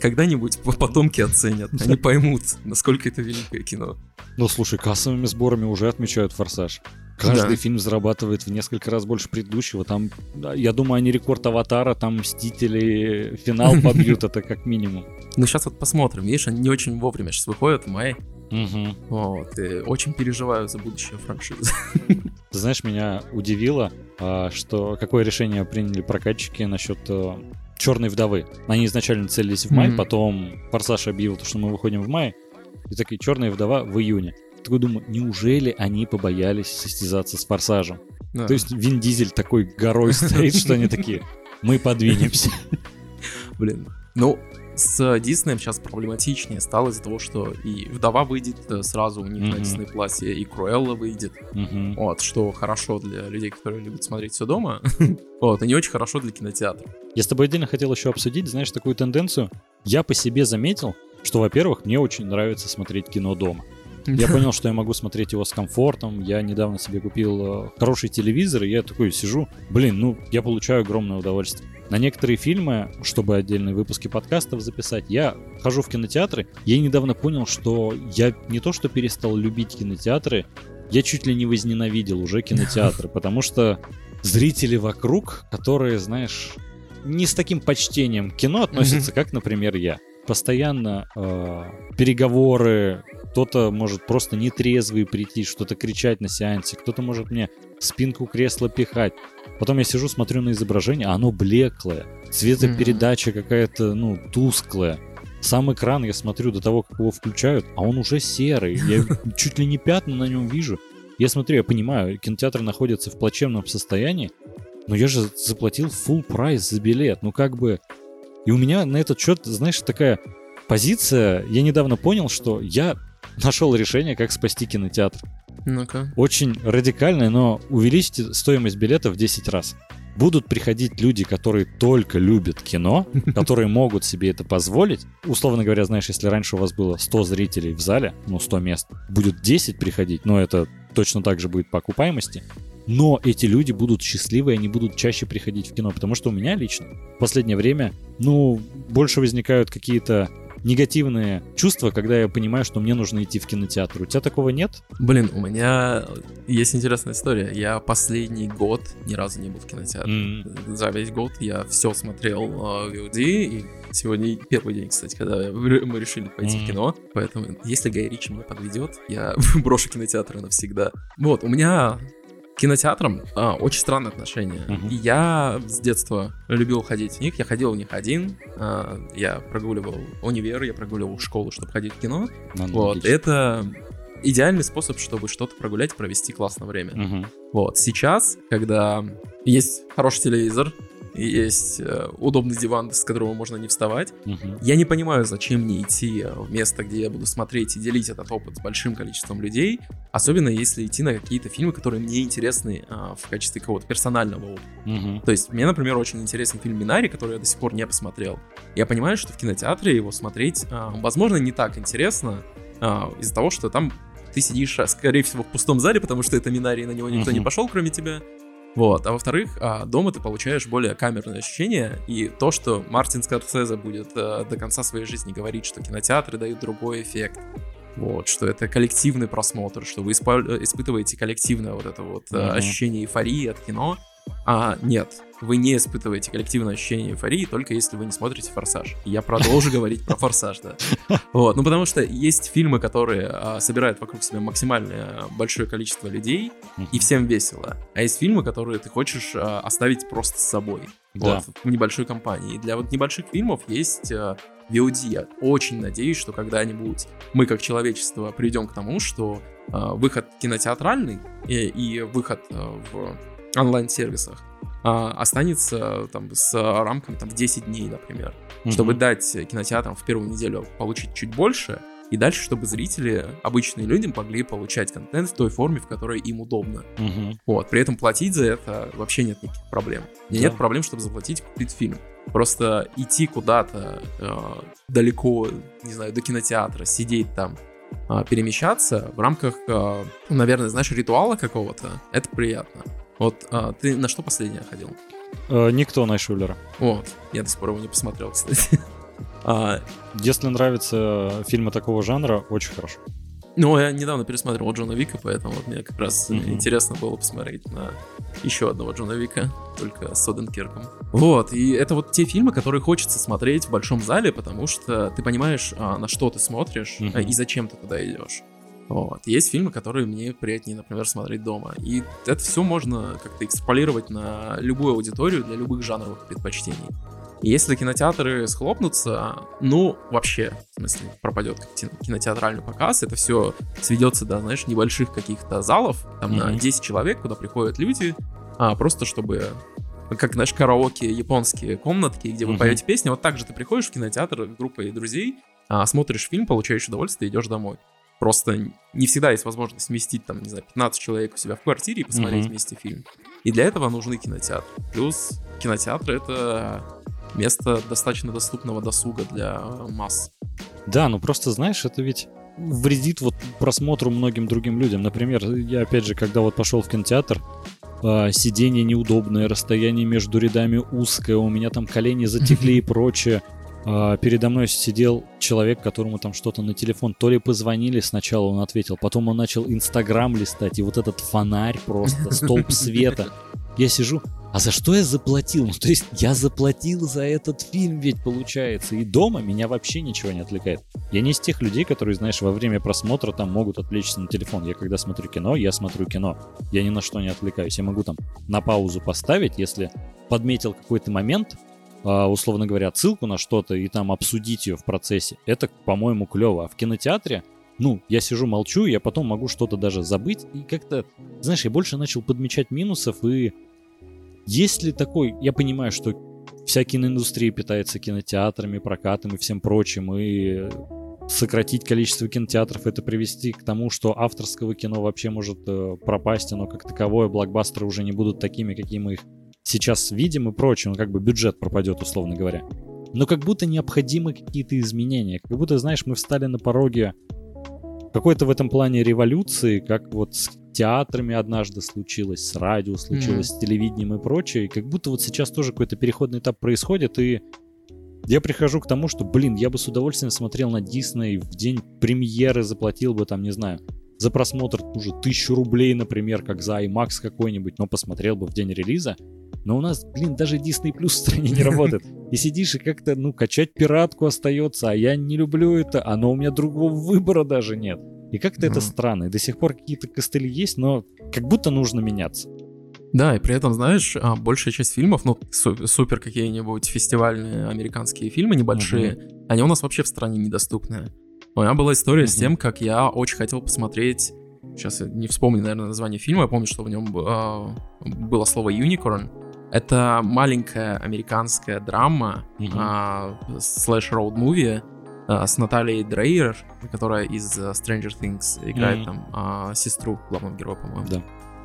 Когда-нибудь по- потомки оценят, они поймут, насколько это великое кино. Ну, слушай, кассовыми сборами уже отмечают «Форсаж». Каждый Да. фильм зарабатывает в несколько раз больше предыдущего. Там, я думаю, они рекорд «Аватара», там «Мстители» финал побьют, это как минимум. Ну, сейчас вот посмотрим. Видишь, они не очень вовремя сейчас выходят в мае. Вот, и очень переживаю за будущее франшизы. Ты знаешь, меня удивило, а, что какое решение приняли прокатчики насчет Черной вдовы. Они изначально целились в май, Мгм. потом Форсаж объявил, что мы выходим в мае, и такие Черная вдова в июне. Такой думаю, неужели они побоялись состязаться с Форсажем? Да. То есть Вин Дизель такой горой стоит, что они такие, мы подвинемся. Блин. Ну, с Диснеем сейчас проблематичнее стало из-за того, что и «Вдова» выйдет э, сразу у них mm-hmm. на Disney Plus, и «Круэлла» выйдет. Mm-hmm. Вот, что хорошо для людей, которые любят смотреть все дома. вот, и не очень хорошо для кинотеатра. Я с тобой отдельно хотел еще обсудить, знаешь, такую тенденцию. Я по себе заметил, что, во-первых, мне очень нравится смотреть кино дома. Я понял, что я могу смотреть его с комфортом. Я недавно себе купил э, хороший телевизор, и я такой сижу, блин, ну, я получаю огромное удовольствие. На некоторые фильмы, чтобы отдельные выпуски подкастов записать, я хожу в кинотеатры. Я недавно понял, что я не то что перестал любить кинотеатры, я чуть ли не возненавидел уже кинотеатры, потому что зрители вокруг, которые, знаешь, не с таким почтением к кино относятся, как, например, я. Постоянно э, переговоры, кто-то может просто нетрезвый прийти, что-то кричать на сеансе, кто-то может мне спинку кресла пихать. Потом я сижу, смотрю на изображение, а оно блеклое. Цветопередача какая-то, ну, тусклая. Сам экран я смотрю до того, как его включают, а он уже серый. Я чуть ли не пятна на нем вижу. Я смотрю, я понимаю, кинотеатр находится в плачевном состоянии, но я же заплатил full прайс за билет. Ну как бы... И у меня на этот счет, знаешь, такая позиция. Я недавно понял, что я нашел решение, как спасти кинотеатр. Ну-ка. Очень радикальное, но увеличьте стоимость билета в 10 раз. Будут приходить люди, которые только любят кино, которые могут себе это позволить. Условно говоря, знаешь, если раньше у вас было 100 зрителей в зале, ну 100 мест, будет 10 приходить, но это точно так же будет по окупаемости. Но эти люди будут счастливы, и они будут чаще приходить в кино, потому что у меня лично в последнее время, ну, больше возникают какие-то негативные чувства, когда я понимаю, что мне нужно идти в кинотеатр. У тебя такого нет? Блин, у меня есть интересная история. Я последний год ни разу не был в кинотеатре. Mm-hmm. За весь год я все смотрел э, в VOD, и сегодня первый день, кстати, когда мы решили пойти mm-hmm. в кино. Поэтому, если Гай Ричи меня подведет, я брошу кинотеатр навсегда. Вот, у меня кинотеатрам а, очень странное отношение. Uh-huh. Я с детства любил ходить в них. Я ходил в них один. А, я прогуливал универ, я прогуливал школу, чтобы ходить в кино. Ну, вот. Это идеальный способ, чтобы что-то прогулять, провести классное время. Uh-huh. Вот. Сейчас, когда есть хороший телевизор, есть э, удобный диван, с которого можно не вставать. Угу. Я не понимаю, зачем мне идти в место, где я буду смотреть и делить этот опыт с большим количеством людей, особенно если идти на какие-то фильмы, которые мне интересны а, в качестве какого-то персонального опыта. Угу. То есть мне, например, очень интересен фильм «Минари», который я до сих пор не посмотрел. Я понимаю, что в кинотеатре его смотреть, а, возможно, не так интересно, а, из-за того, что там ты сидишь, а, скорее всего, в пустом зале, потому что это Минари, и на него никто не пошел, кроме тебя. Вот. А во-вторых, а, дома ты получаешь более камерное ощущение, и то, что Мартин Скорсезе будет а, до конца своей жизни говорить, что кинотеатры дают другой эффект, вот, что это коллективный просмотр, что вы испытываете коллективное вот это вот mm-hmm. ощущение эйфории от кино, а нет, вы не испытываете коллективное ощущение эйфории, только если вы не смотрите «Форсаж». Я продолжу говорить про «Форсаж», да. Вот, ну потому что есть фильмы, которые а, собирают вокруг себя максимально большое количество людей, и всем весело. А есть фильмы, которые ты хочешь а, оставить просто с собой. Вот, в небольшой компании. И для вот небольших фильмов есть а, VOD. Я очень надеюсь, что когда-нибудь мы как человечество придем к тому, что выход кинотеатральный и, и выход в онлайн-сервисах останется там с рамками там в 10 дней, например, mm-hmm. чтобы дать кинотеатрам в первую неделю получить чуть больше, и дальше, чтобы зрители, обычные люди, могли получать контент в той форме, в которой им удобно. Угу. Вот. При этом платить за это вообще нет никаких проблем. Да. нет проблем, чтобы заплатить купить фильм. Просто идти куда-то э, далеко, не знаю, до кинотеатра, сидеть там, э, перемещаться в рамках, э, наверное, знаешь, ритуала какого-то, это приятно. Вот а, ты на что последнее ходил? Э, Никто Найшулера. Вот, я до сих пор его не посмотрел, кстати. а, Если нравятся фильмы такого жанра, очень хорошо. Ну, я недавно пересмотрел Джона Вика, поэтому вот мне как раз mm-hmm. интересно было посмотреть на еще одного Джона Вика, только с Оденкирком. Вот, и это вот те фильмы, которые хочется смотреть в большом зале, потому что ты понимаешь, а, на что ты смотришь mm-hmm. и зачем ты туда идешь. Вот. Есть фильмы, которые мне приятнее, например, смотреть дома. И это все можно как-то экстраполировать на любую аудиторию для любых жанровых предпочтений. И если кинотеатры схлопнутся, ну, вообще, в смысле, пропадет кинотеатральный показ, это все сведется до, знаешь, небольших каких-то залов, там mm-hmm. на 10 человек, куда приходят люди, а, просто чтобы как, знаешь, караоке, японские комнатки, где вы uh-huh. поете песни. Вот так же ты приходишь в кинотеатр группой друзей, а, смотришь фильм, получаешь удовольствие и идешь домой. Просто не всегда есть возможность вместить там, не знаю, 15 человек у себя в квартире и посмотреть uh-huh. вместе фильм. И для этого нужны кинотеатры. Плюс кинотеатр — это место достаточно доступного досуга для масс. Да, ну просто знаешь, это ведь вредит вот просмотру многим другим людям. Например, я опять же, когда вот пошел в кинотеатр, э, сиденье неудобное, расстояние между рядами узкое, у меня там колени затекли и прочее. Э, передо мной сидел человек, которому там что-то на телефон, то ли позвонили сначала, он ответил, потом он начал Инстаграм листать, и вот этот фонарь просто, столб света. Я сижу, а за что я заплатил? Ну, то есть я заплатил за этот фильм ведь получается. И дома меня вообще ничего не отвлекает. Я не из тех людей, которые, знаешь, во время просмотра там могут отвлечься на телефон. Я когда смотрю кино, я смотрю кино. Я ни на что не отвлекаюсь. Я могу там на паузу поставить, если подметил какой-то момент, а, условно говоря, ссылку на что-то и там обсудить ее в процессе. Это, по-моему, клево. А в кинотеатре ну, я сижу, молчу, я потом могу что-то даже забыть. И как-то, знаешь, я больше начал подмечать минусов и есть ли такой, я понимаю, что вся киноиндустрия питается кинотеатрами, прокатом и всем прочим, и сократить количество кинотеатров, это привести к тому, что авторского кино вообще может э, пропасть, оно как таковое, блокбастеры уже не будут такими, какие мы их сейчас видим и прочее, ну как бы бюджет пропадет, условно говоря. Но как будто необходимы какие-то изменения, как будто, знаешь, мы встали на пороге какой-то в этом плане революции, как вот с театрами однажды случилось, с радио случилось, mm-hmm. с телевидением и прочее. И как будто вот сейчас тоже какой-то переходный этап происходит, и я прихожу к тому, что, блин, я бы с удовольствием смотрел на Дисней в день премьеры, заплатил бы там, не знаю, за просмотр уже тысячу рублей, например, как за IMAX какой-нибудь, но посмотрел бы в день релиза. Но у нас, блин, даже Disney Plus в стране не работает. И сидишь и как-то, ну, качать пиратку остается, а я не люблю это, а но у меня другого выбора даже нет. И как-то mm. это странно. И до сих пор какие-то костыли есть, но как будто нужно меняться. Да, и при этом, знаешь, а, большая часть фильмов, ну, супер какие-нибудь фестивальные американские фильмы небольшие, mm-hmm. они у нас вообще в стране недоступны. У меня была история mm-hmm. с тем, как я очень хотел посмотреть Сейчас я не вспомню, наверное, название фильма. Я помню, что в нем э, было слово unicorn. Это маленькая американская драма, mm-hmm. э, слэш роуд муви с Натальей Дрейер, которая из uh, Stranger Things играет mm-hmm. там э, сестру главного героя, по-моему. Да.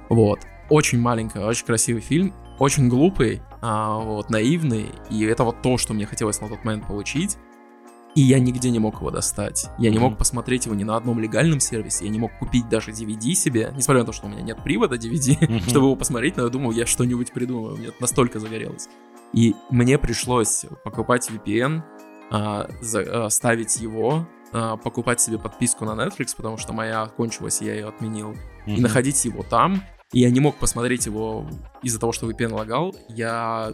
Вот. Очень маленькая, очень красивый фильм, очень глупый, э, вот, наивный, и это вот то, что мне хотелось на тот момент получить. И я нигде не мог его достать. Я не мог посмотреть его ни на одном легальном сервисе. Я не мог купить даже DVD себе, несмотря на то, что у меня нет привода DVD, чтобы его посмотреть, но я думал, я что-нибудь придумаю. Мне настолько загорелось. И мне пришлось покупать VPN, а, а, ставить его, а, покупать себе подписку на Netflix, потому что моя кончилась, я ее отменил, и находить его там. И я не мог посмотреть его из-за того, что VPN лагал. Я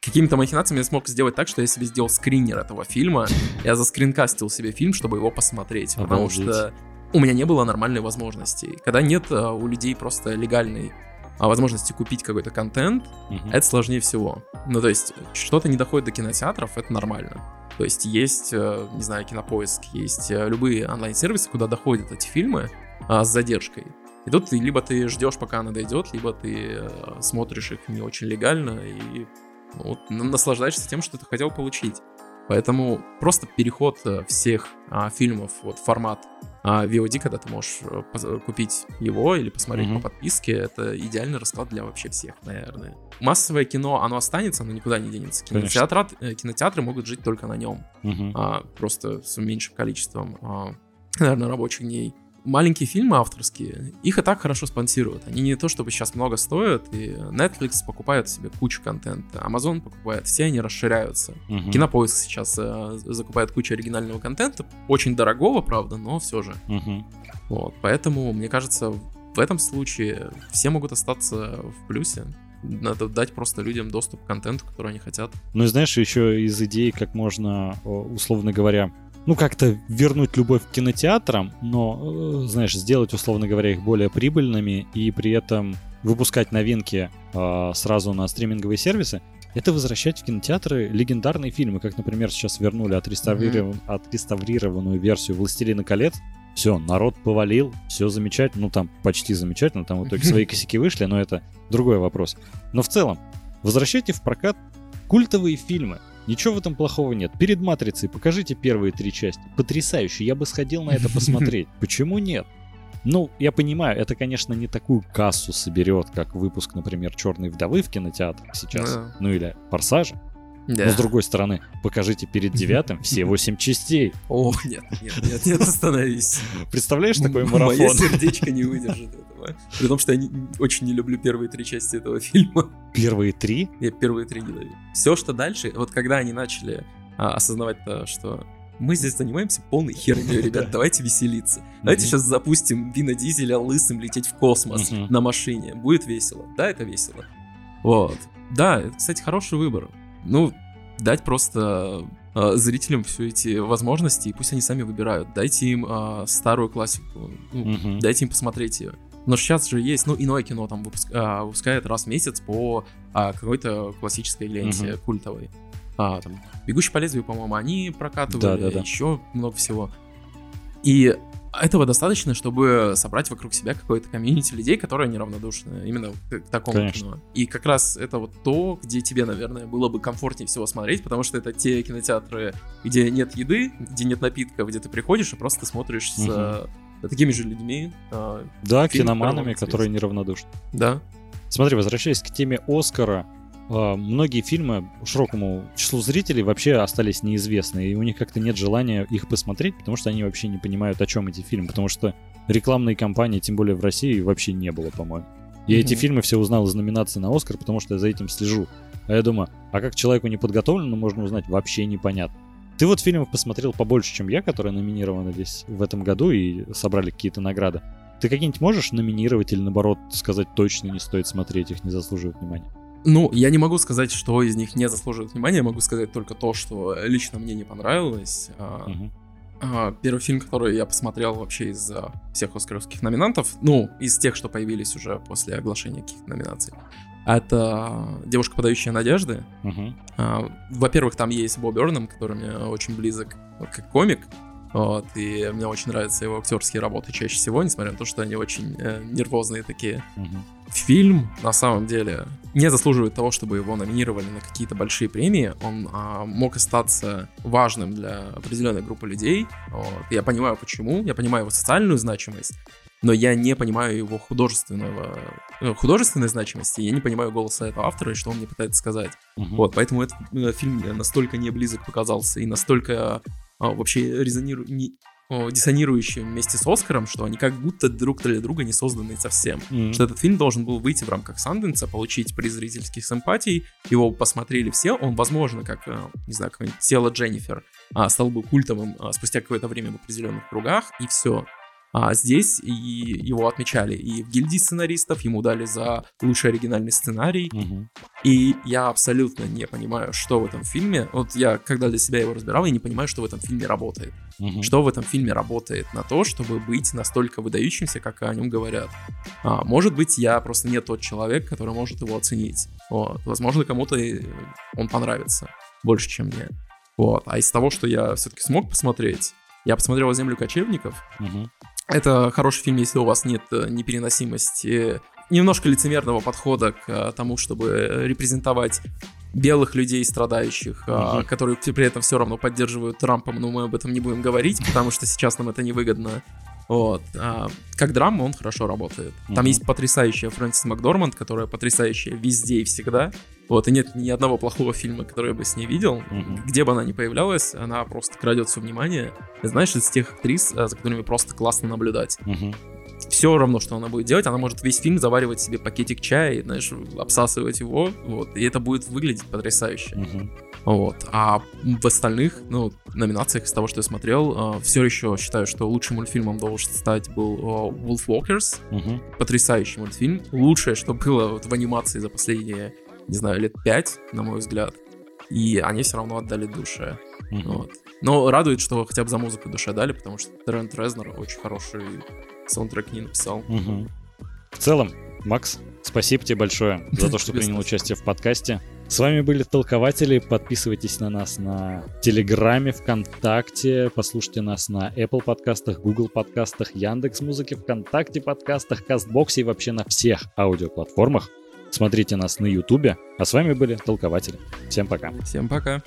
какими-то махинациями я смог сделать так, что я себе сделал скринер этого фильма. Я заскринкастил себе фильм, чтобы его посмотреть. Потому что у меня не было нормальной возможности. Когда нет а, у людей просто легальной а, возможности купить какой-то контент, mm-hmm. это сложнее всего. Ну, то есть, что-то не доходит до кинотеатров, это нормально. То есть, есть, э, не знаю, кинопоиск, есть э, любые онлайн-сервисы, куда доходят эти фильмы а, с задержкой. И тут ты, либо ты ждешь, пока она дойдет, либо ты смотришь их не очень легально и вот, наслаждаешься тем, что ты хотел получить. Поэтому просто переход э, всех а, фильмов вот формат а, VOD, когда ты можешь э, купить его или посмотреть mm-hmm. по подписке, это идеальный расклад для вообще всех, наверное. Массовое кино, оно останется, оно никуда не денется. Кинотеатры, э, кинотеатры могут жить только на нем, mm-hmm. а, просто с меньшим количеством, а, наверное, рабочих дней маленькие фильмы авторские, их и так хорошо спонсируют. Они не то чтобы сейчас много стоят, и Netflix покупает себе кучу контента, Amazon покупает, все они расширяются. Угу. Кинопоиск сейчас э, закупает кучу оригинального контента, очень дорогого, правда, но все же. Угу. Вот, поэтому, мне кажется, в этом случае все могут остаться в плюсе. Надо дать просто людям доступ к контенту, который они хотят. Ну и знаешь, еще из идей, как можно, условно говоря, ну, как-то вернуть любовь к кинотеатрам, но, э, знаешь, сделать, условно говоря, их более прибыльными и при этом выпускать новинки э, сразу на стриминговые сервисы, это возвращать в кинотеатры легендарные фильмы, как, например, сейчас вернули отреставриров... mm-hmm. отреставрированную версию «Властелина колец». Все, народ повалил, все замечательно, ну там почти замечательно, там в итоге свои косяки вышли, но это другой вопрос. Но в целом, Возвращайте в прокат культовые фильмы. Ничего в этом плохого нет. Перед «Матрицей» покажите первые три части. Потрясающе, я бы сходил на это посмотреть. Почему нет? Ну, я понимаю, это, конечно, не такую кассу соберет, как выпуск, например, «Черной вдовы» в кинотеатрах сейчас. Да. Ну или «Форсажа». Да. Но с другой стороны, покажите перед девятым все восемь частей. О, нет, нет, нет, нет, остановись. Представляешь такой марафон? Мое сердечко не выдержит этого. При том, что я не- очень не люблю первые три части этого фильма. Первые три? Я первые три ненавижу. Все, что дальше, вот когда они начали а, осознавать то, что мы здесь занимаемся полной херней, ребят, давайте веселиться. Давайте сейчас запустим Вина Дизеля лысым лететь в космос на машине. Будет весело. Да, это весело. Вот. Да, это, кстати, хороший выбор. Ну, дать просто а, зрителям все эти возможности, и пусть они сами выбирают. Дайте им а, старую классику. Ну, Мгм. дайте им посмотреть ее. Но сейчас же есть, ну, иное кино там выпуск- а, выпускает раз в месяц по а, какой-то классической ленте Мгм. культовой. А, там, «Бегущий по лезвию», по-моему, они прокатывали, Да-да-да. еще много всего. И этого достаточно, чтобы собрать вокруг себя какое-то комьюнити людей, которые неравнодушны именно к, к такому Конечно. кино. И как раз это вот то, где тебе, наверное, было бы комфортнее всего смотреть, потому что это те кинотеатры, где нет еды, где нет напитков, где ты приходишь и просто смотришь с Мгм. э, такими же людьми. э, Да, Фильм, киноманами, которые неравнодушны. да. Смотри, возвращаясь к теме Оскара, многие фильмы широкому числу зрителей вообще остались неизвестны, и у них как-то нет желания их посмотреть, потому что они вообще не понимают, о чем эти фильмы, потому что рекламной кампании, тем более в России, вообще не было, по-моему. Я эти фильмы все узнал из номинации на Оскар, потому что я за этим слежу. А я думаю, а как человеку неподготовленному можно узнать, вообще непонятно. Ты вот фильмов посмотрел побольше, чем я, которые номинированы здесь в этом году и собрали какие-то награды. Ты какие-нибудь можешь номинировать или наоборот сказать точно не стоит смотреть их, не заслуживают внимания? Ну, я не могу сказать, что из них не заслуживает внимания, я могу сказать только то, что лично мне не понравилось. А, Первый фильм, который я посмотрел вообще из а, всех оскаровских номинантов, ну, из тех, что появились уже после оглашения каких-то номинаций, это «Девушка, подающая надежды». А, Во-первых, там есть Боб Эрном, который мне очень близок как комик. Вот, и мне очень нравятся его актерские работы чаще всего, несмотря на то, что они очень э, нервозные такие. Мгм. Фильм, на самом деле, не заслуживает того, чтобы его номинировали на какие-то большие премии. Он а, мог остаться важным для определенной группы людей. Вот. Я понимаю, почему. Я понимаю его социальную значимость. Но я не понимаю его художественного, э, художественной значимости. Я не понимаю голоса этого автора и что он мне пытается сказать. Мгм. Вот, поэтому этот э, фильм мне настолько не близок показался и настолько а, вообще резониру... не- о, диссонирующий вместе с Оскаром, что они как будто друг для друга не созданы совсем. Мгм. Что этот фильм должен был выйти в рамках Санденса, получить приз зрительских симпатий, его посмотрели все, он, возможно, как, э, не знаю, какое-нибудь тело Дженнифер, а, стал бы культовым а, спустя какое-то время в определенных кругах, и все. А здесь и его отмечали и в гильдии сценаристов, ему дали за лучший оригинальный сценарий, Мгм. и я абсолютно не понимаю, что в этом фильме. Вот я, когда для себя его разбирал, я не понимаю, что в этом фильме работает. Мгм. Что в этом фильме работает на то, чтобы быть настолько выдающимся, как о нем говорят. А, может быть, я просто не тот человек, который может его оценить. Вот. Возможно, кому-то он понравится больше, чем мне. Вот. А из того, что я все-таки смог посмотреть, я посмотрел «Землю кочевников», Мгм. это хороший фильм, если у вас нет э, непереносимости, немножко лицемерного подхода к э, тому, чтобы э, репрезентовать белых людей, страдающих, а, Мгм. которые при этом все равно поддерживают Трампа, но мы об этом не будем говорить, потому что сейчас нам это невыгодно. Вот. а, как драма он хорошо работает. Там Мгм. есть потрясающая Фрэнсис Макдорманд, которая потрясающая везде и всегда. Вот, и нет ни одного плохого фильма, который я бы с ней видел. Мгм. Где бы она ни появлялась, она просто крадет все внимание. Знаешь, из тех актрис, а, за которыми просто классно наблюдать. Мгм. Все равно, что она будет делать, она может весь фильм заваривать себе пакетик чая и, знаешь, обсасывать его, вот, и это будет выглядеть потрясающе. Мгм. Вот. А в остальных, ну, номинациях из того, что я смотрел, все еще считаю, что лучшим мультфильмом должен стать был а, Wolf Walkers. Мгм. Потрясающий мультфильм. Лучшее, что было вот в анимации за последние, не знаю, лет пять, на мой взгляд. И они все равно отдали душе. Мгм. Вот. Но радует, что хотя бы за музыку душе дали, потому что Трент Резнер очень хороший саундтрек не написал. Мгм. В целом, Макс, спасибо тебе большое за то, что принял участие в подкасте. С вами были Толкователи. Подписывайтесь на нас на Телеграме, ВКонтакте. Послушайте нас на Apple подкастах, Google подкастах, Яндекс Музыке, ВКонтакте подкастах, Кастбоксе и вообще на всех аудиоплатформах. смотрите нас на Ютубе. А с вами были Толкователи. Всем пока. Всем пока.